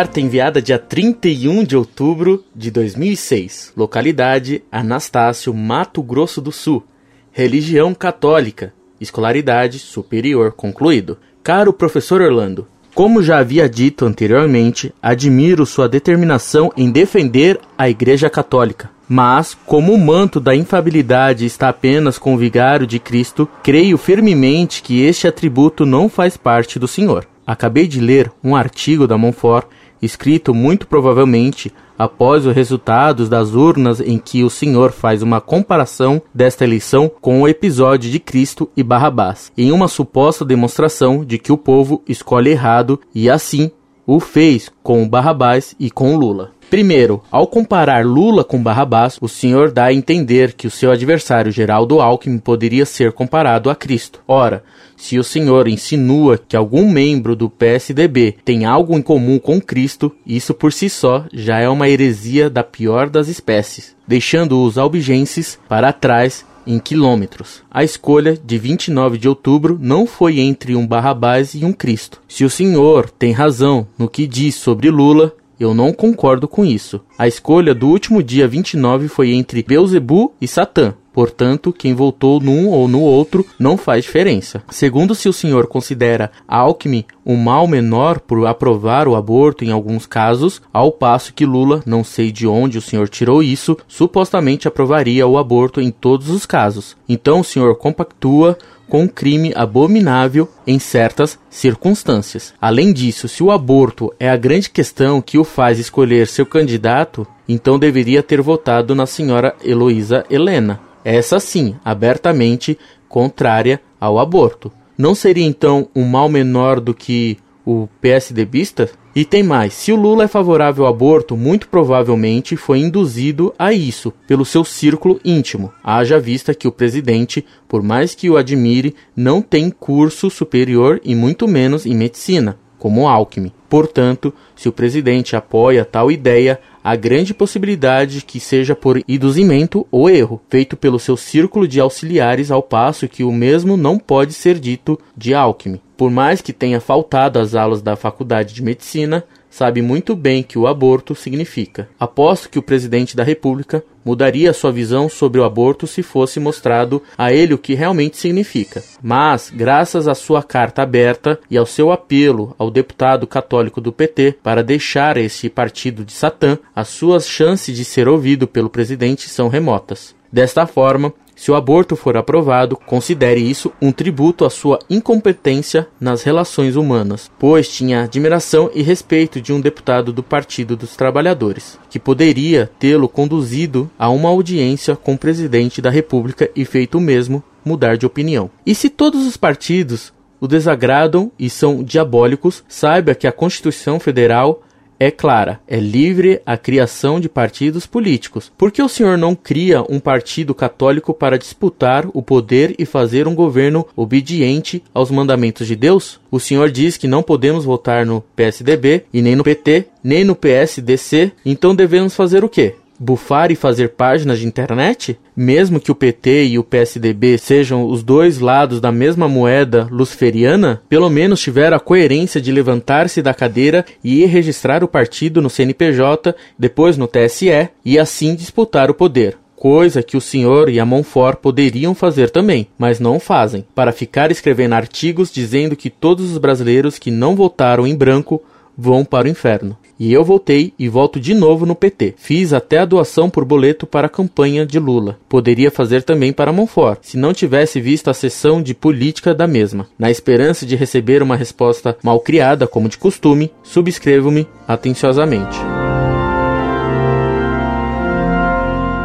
Carta enviada dia 31 de outubro de 2006. Localidade Anastácio, Mato Grosso do Sul. Religião católica. Escolaridade superior concluído. Caro professor Orlando, como já havia dito anteriormente, admiro sua determinação em defender a Igreja Católica. Mas, como o manto da infabilidade está apenas com o vigário de Cristo, creio firmemente que este atributo não faz parte do Senhor. Acabei de ler um artigo da Monfort, escrito muito provavelmente após os resultados das urnas em que o Senhor faz uma comparação desta eleição com o episódio de Cristo e Barrabás, em uma suposta demonstração de que o povo escolhe errado e assim o fez com Barrabás e com Lula. Primeiro, ao comparar Lula com Barrabás, o senhor dá a entender que o seu adversário Geraldo Alckmin poderia ser comparado a Cristo. Ora, se o senhor insinua que algum membro do PSDB tem algo em comum com Cristo, isso por si só já é uma heresia da pior das espécies, deixando os albigenses para trás em quilômetros. A escolha de 29 de outubro não foi entre um Barrabás e um Cristo. Se o senhor tem razão no que diz sobre Lula, eu não concordo com isso. A escolha do último dia 29 foi entre Beuzebu e Satã. Portanto, quem votou num ou no outro não faz diferença. Segundo, se o senhor considera Alckmin um mal menor por aprovar o aborto em alguns casos, ao passo que Lula, não sei de onde o senhor tirou isso, supostamente aprovaria o aborto em todos os casos. Então o senhor compactua com um crime abominável em certas circunstâncias. Além disso, se o aborto é a grande questão que o faz escolher seu candidato, então deveria ter votado na senhora Heloísa Helena. Essa sim, abertamente contrária ao aborto. Não seria então um mal menor do que o PSDBista? E tem mais: se o Lula é favorável ao aborto, muito provavelmente foi induzido a isso pelo seu círculo íntimo. Haja vista que o presidente, por mais que o admire, não tem curso superior e muito menos em medicina, como Alckmin. Portanto, se o presidente apoia tal ideia, há grande possibilidade que seja por induzimento ou erro, feito pelo seu círculo de auxiliares, ao passo que o mesmo não pode ser dito de Alckmin. Por mais que tenha faltado às aulas da Faculdade de Medicina, sabe muito bem que o aborto significa. Aposto que o presidente da República mudaria sua visão sobre o aborto se fosse mostrado a ele o que realmente significa. Mas, graças à sua carta aberta e ao seu apelo ao deputado católico do PT para deixar esse partido de Satã, as suas chances de ser ouvido pelo presidente são remotas. Desta forma, se o aborto for aprovado, considere isso um tributo à sua incompetência nas relações humanas, pois tinha admiração e respeito de um deputado do Partido dos Trabalhadores, que poderia tê-lo conduzido a uma audiência com o presidente da República e feito o mesmo mudar de opinião. E se todos os partidos o desagradam e são diabólicos, saiba que a Constituição Federal é clara: é livre a criação de partidos políticos. Por que o senhor não cria um partido católico para disputar o poder e fazer um governo obediente aos mandamentos de Deus? O senhor diz que não podemos votar no PSDB e nem no PT, nem no PSDC, então devemos fazer o quê? Bufar e fazer páginas de internet? Mesmo que o PT e o PSDB sejam os dois lados da mesma moeda luciferiana, pelo menos tiveram a coerência de levantar-se da cadeira e ir registrar o partido no CNPJ, depois no TSE, e assim disputar o poder coisa que o senhor e a Monfort poderiam fazer também, mas não fazem, para ficar escrevendo artigos dizendo que todos os brasileiros que não votaram em branco vão para o inferno. E eu voltei e volto de novo no PT. Fiz até a doação por boleto para a campanha de Lula. Poderia fazer também para Monfort, se não tivesse visto a sessão de política da mesma. Na esperança de receber uma resposta mal criada, como de costume, subscrevo-me atenciosamente.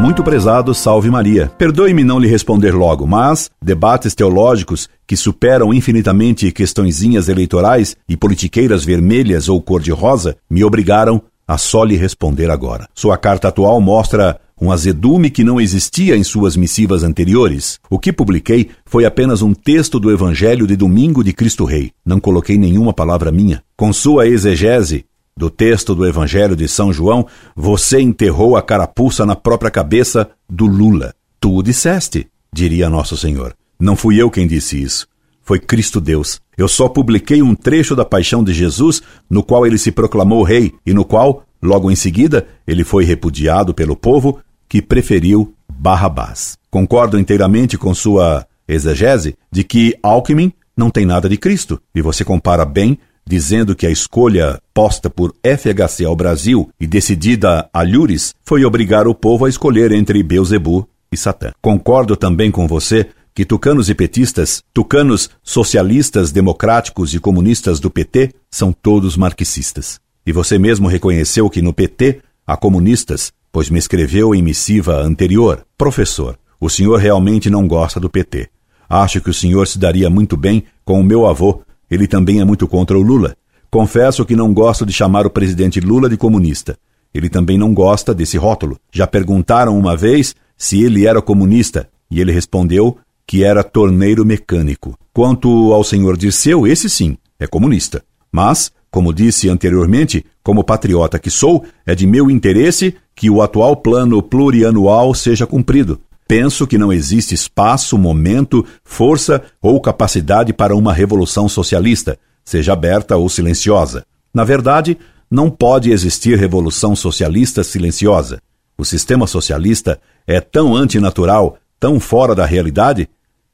Muito prezado, salve Maria. Perdoe-me não lhe responder logo, mas debates teológicos que superam infinitamente questõezinhas eleitorais e politiqueiras vermelhas ou cor-de-rosa me obrigaram a só lhe responder agora. Sua carta atual mostra um azedume que não existia em suas missivas anteriores. O que publiquei foi apenas um texto do Evangelho de domingo de Cristo Rei. Não coloquei nenhuma palavra minha. Com sua exegese, do texto do Evangelho de São João, você enterrou a carapuça na própria cabeça do Lula. Tu o disseste, diria Nosso Senhor. Não fui eu quem disse isso. foi Cristo Deus. Eu só publiquei um trecho da paixão de Jesus, no qual ele se proclamou rei e no qual, logo em seguida, ele foi repudiado pelo povo que preferiu Barrabás. Concordo inteiramente com sua exegese de que Alckmin não tem nada de Cristo, e você compara bem dizendo que a escolha posta por FHC ao Brasil e decidida a Lures foi obrigar o povo a escolher entre Beuzebu e Satã. Concordo também com você que tucanos e petistas, tucanos socialistas, democráticos e comunistas do PT são todos marxistas. E você mesmo reconheceu que no PT há comunistas, pois me escreveu em missiva anterior: Professor, o senhor realmente não gosta do PT. Acho que o senhor se daria muito bem com o meu avô. Ele também é muito contra o Lula. Confesso que não gosto de chamar o presidente Lula de comunista. Ele também não gosta desse rótulo. Já perguntaram uma vez se ele era comunista e ele respondeu que era torneiro mecânico. Quanto ao senhor Dirceu, esse sim, é comunista. Mas, como disse anteriormente, como patriota que sou, é de meu interesse que o atual plano plurianual seja cumprido. Penso que não existe espaço, momento, força ou capacidade para uma revolução socialista, seja aberta ou silenciosa. Na verdade, não pode existir revolução socialista silenciosa. O sistema socialista é tão antinatural, tão fora da realidade,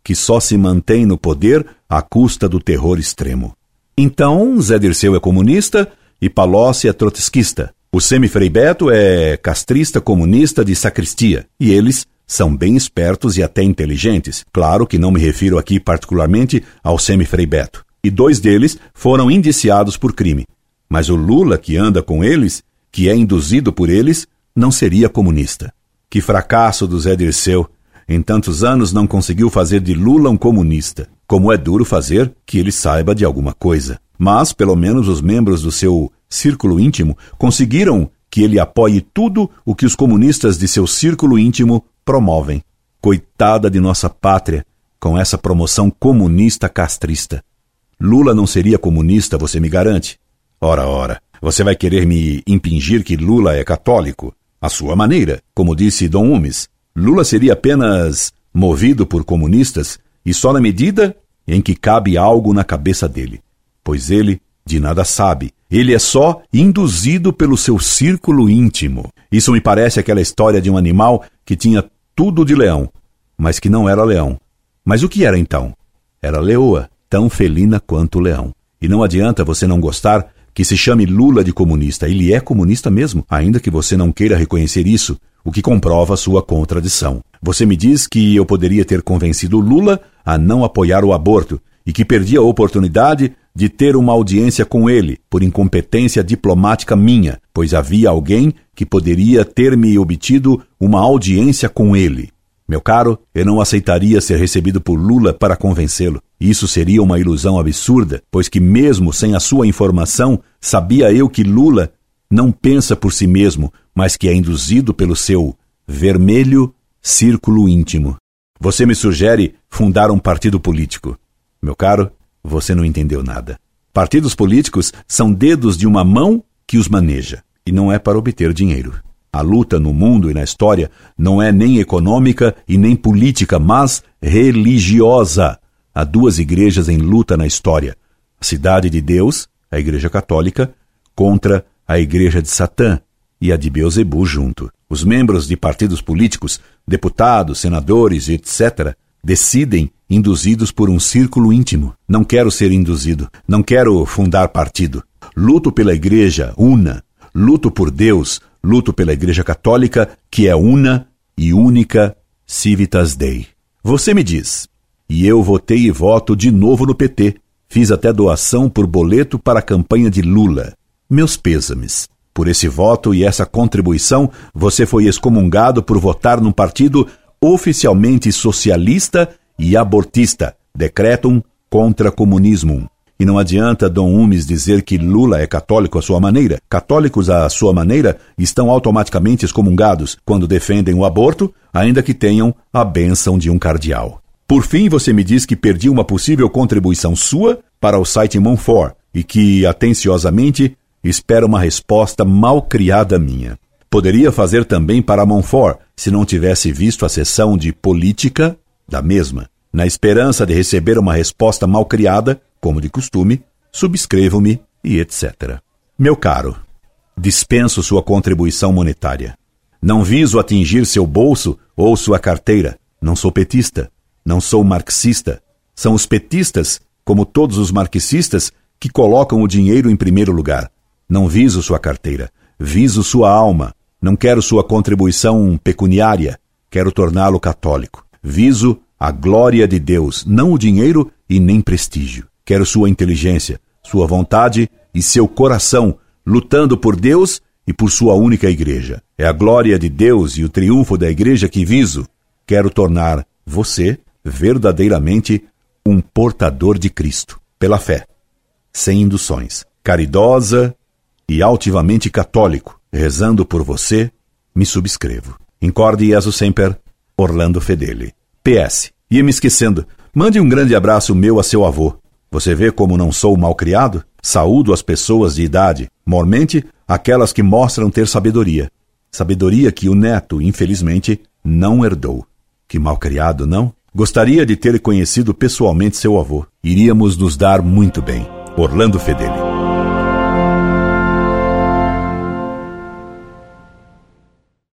que só se mantém no poder à custa do terror extremo. Então, Zé Dirceu é comunista e Palocci é trotskista. O Semifrei Beto é castrista comunista de sacristia. E eles são bem espertos e até inteligentes. Claro que não me refiro aqui particularmente ao Semifrei Beto. E dois deles foram indiciados por crime. Mas o Lula que anda com eles, que é induzido por eles, não seria comunista. Que fracasso do Zé Dirceu. Em tantos anos não conseguiu fazer de Lula um comunista. Como é duro fazer que ele saiba de alguma coisa. Mas, pelo menos, os membros do seu círculo íntimo conseguiram que ele apoie tudo o que os comunistas de seu círculo íntimo promovem. Coitada de nossa pátria, com essa promoção comunista castrista. Lula não seria comunista, você me garante? Ora, ora, você vai querer me impingir que Lula é católico? À sua maneira, como disse Dom Umes, Lula seria apenas movido por comunistas e só na medida em que cabe algo na cabeça dele, pois ele de nada sabe. Ele é só induzido pelo seu círculo íntimo. Isso me parece aquela história de um animal que tinha tudo de leão, mas que não era leão. Mas o que era então? Era leoa, tão felina quanto o leão. E não adianta você não gostar que se chame Lula de comunista. Ele é comunista mesmo, ainda que você não queira reconhecer isso, o que comprova sua contradição. Você me diz que eu poderia ter convencido Lula a não apoiar o aborto e que perdi a oportunidade de ter uma audiência com ele por incompetência diplomática minha, pois havia alguém que poderia ter me obtido uma audiência com ele. Meu caro, eu não aceitaria ser recebido por Lula para convencê-lo. Isso seria uma ilusão absurda, pois que mesmo sem a sua informação, sabia eu que Lula não pensa por si mesmo, mas que é induzido pelo seu vermelho círculo íntimo. Você me sugere fundar um partido político. Meu caro, você não entendeu nada. Partidos políticos são dedos de uma mão que os maneja, e não é para obter dinheiro. A luta no mundo e na história não é nem econômica e nem política, mas religiosa. Há duas igrejas em luta na história: a Cidade de Deus, a Igreja Católica, contra a Igreja de Satã e a de Beuzebu junto. Os membros de partidos políticos, deputados, senadores, etc., decidem induzidos por um círculo íntimo. Não quero ser induzido, não quero fundar partido. Luto pela Igreja una, luto por Deus, luto pela Igreja Católica, que é una e única Civitas Dei. Você me diz, e eu votei e voto de novo no PT. Fiz até doação por boleto para a campanha de Lula. Meus pêsames. Por esse voto e essa contribuição, você foi excomungado por votar num partido oficialmente socialista e abortista, Decretum contra Comunismum. E não adianta Dom Umes dizer que Lula é católico à sua maneira. Católicos à sua maneira estão automaticamente excomungados quando defendem o aborto, ainda que tenham a bênção de um cardeal. Por fim, você me diz que perdi uma possível contribuição sua para o site Monfort e que, atenciosamente, espera uma resposta mal criada minha. Poderia fazer também para Monfort se não tivesse visto a seção de política da mesma. Na esperança de receber uma resposta mal criada, como de costume, subscrevo-me e etc. Meu caro, dispenso sua contribuição monetária. Não viso atingir seu bolso ou sua carteira. Não sou petista. Não sou marxista. São os petistas, como todos os marxistas, que colocam o dinheiro em primeiro lugar. Não viso sua carteira. Viso sua alma. Não quero sua contribuição pecuniária. Quero torná-lo católico. Viso a glória de Deus, não o dinheiro e nem prestígio. Quero sua inteligência, sua vontade e seu coração lutando por Deus e por sua única igreja. É a glória de Deus e o triunfo da igreja que viso. Quero tornar você verdadeiramente um portador de Cristo, pela fé, sem induções, caridosa e altivamente católico, rezando por você, me subscrevo. Incorde Jesus Semper, Orlando Fedeli. PS. Ia me esquecendo. Mande um grande abraço meu a seu avô. Você vê como não sou mal criado? Saúdo as pessoas de idade, mormente aquelas que mostram ter sabedoria. Sabedoria que o neto, infelizmente, não herdou. Que mal criado, não? Gostaria de ter conhecido pessoalmente seu avô. Iríamos nos dar muito bem. Orlando Fedeli.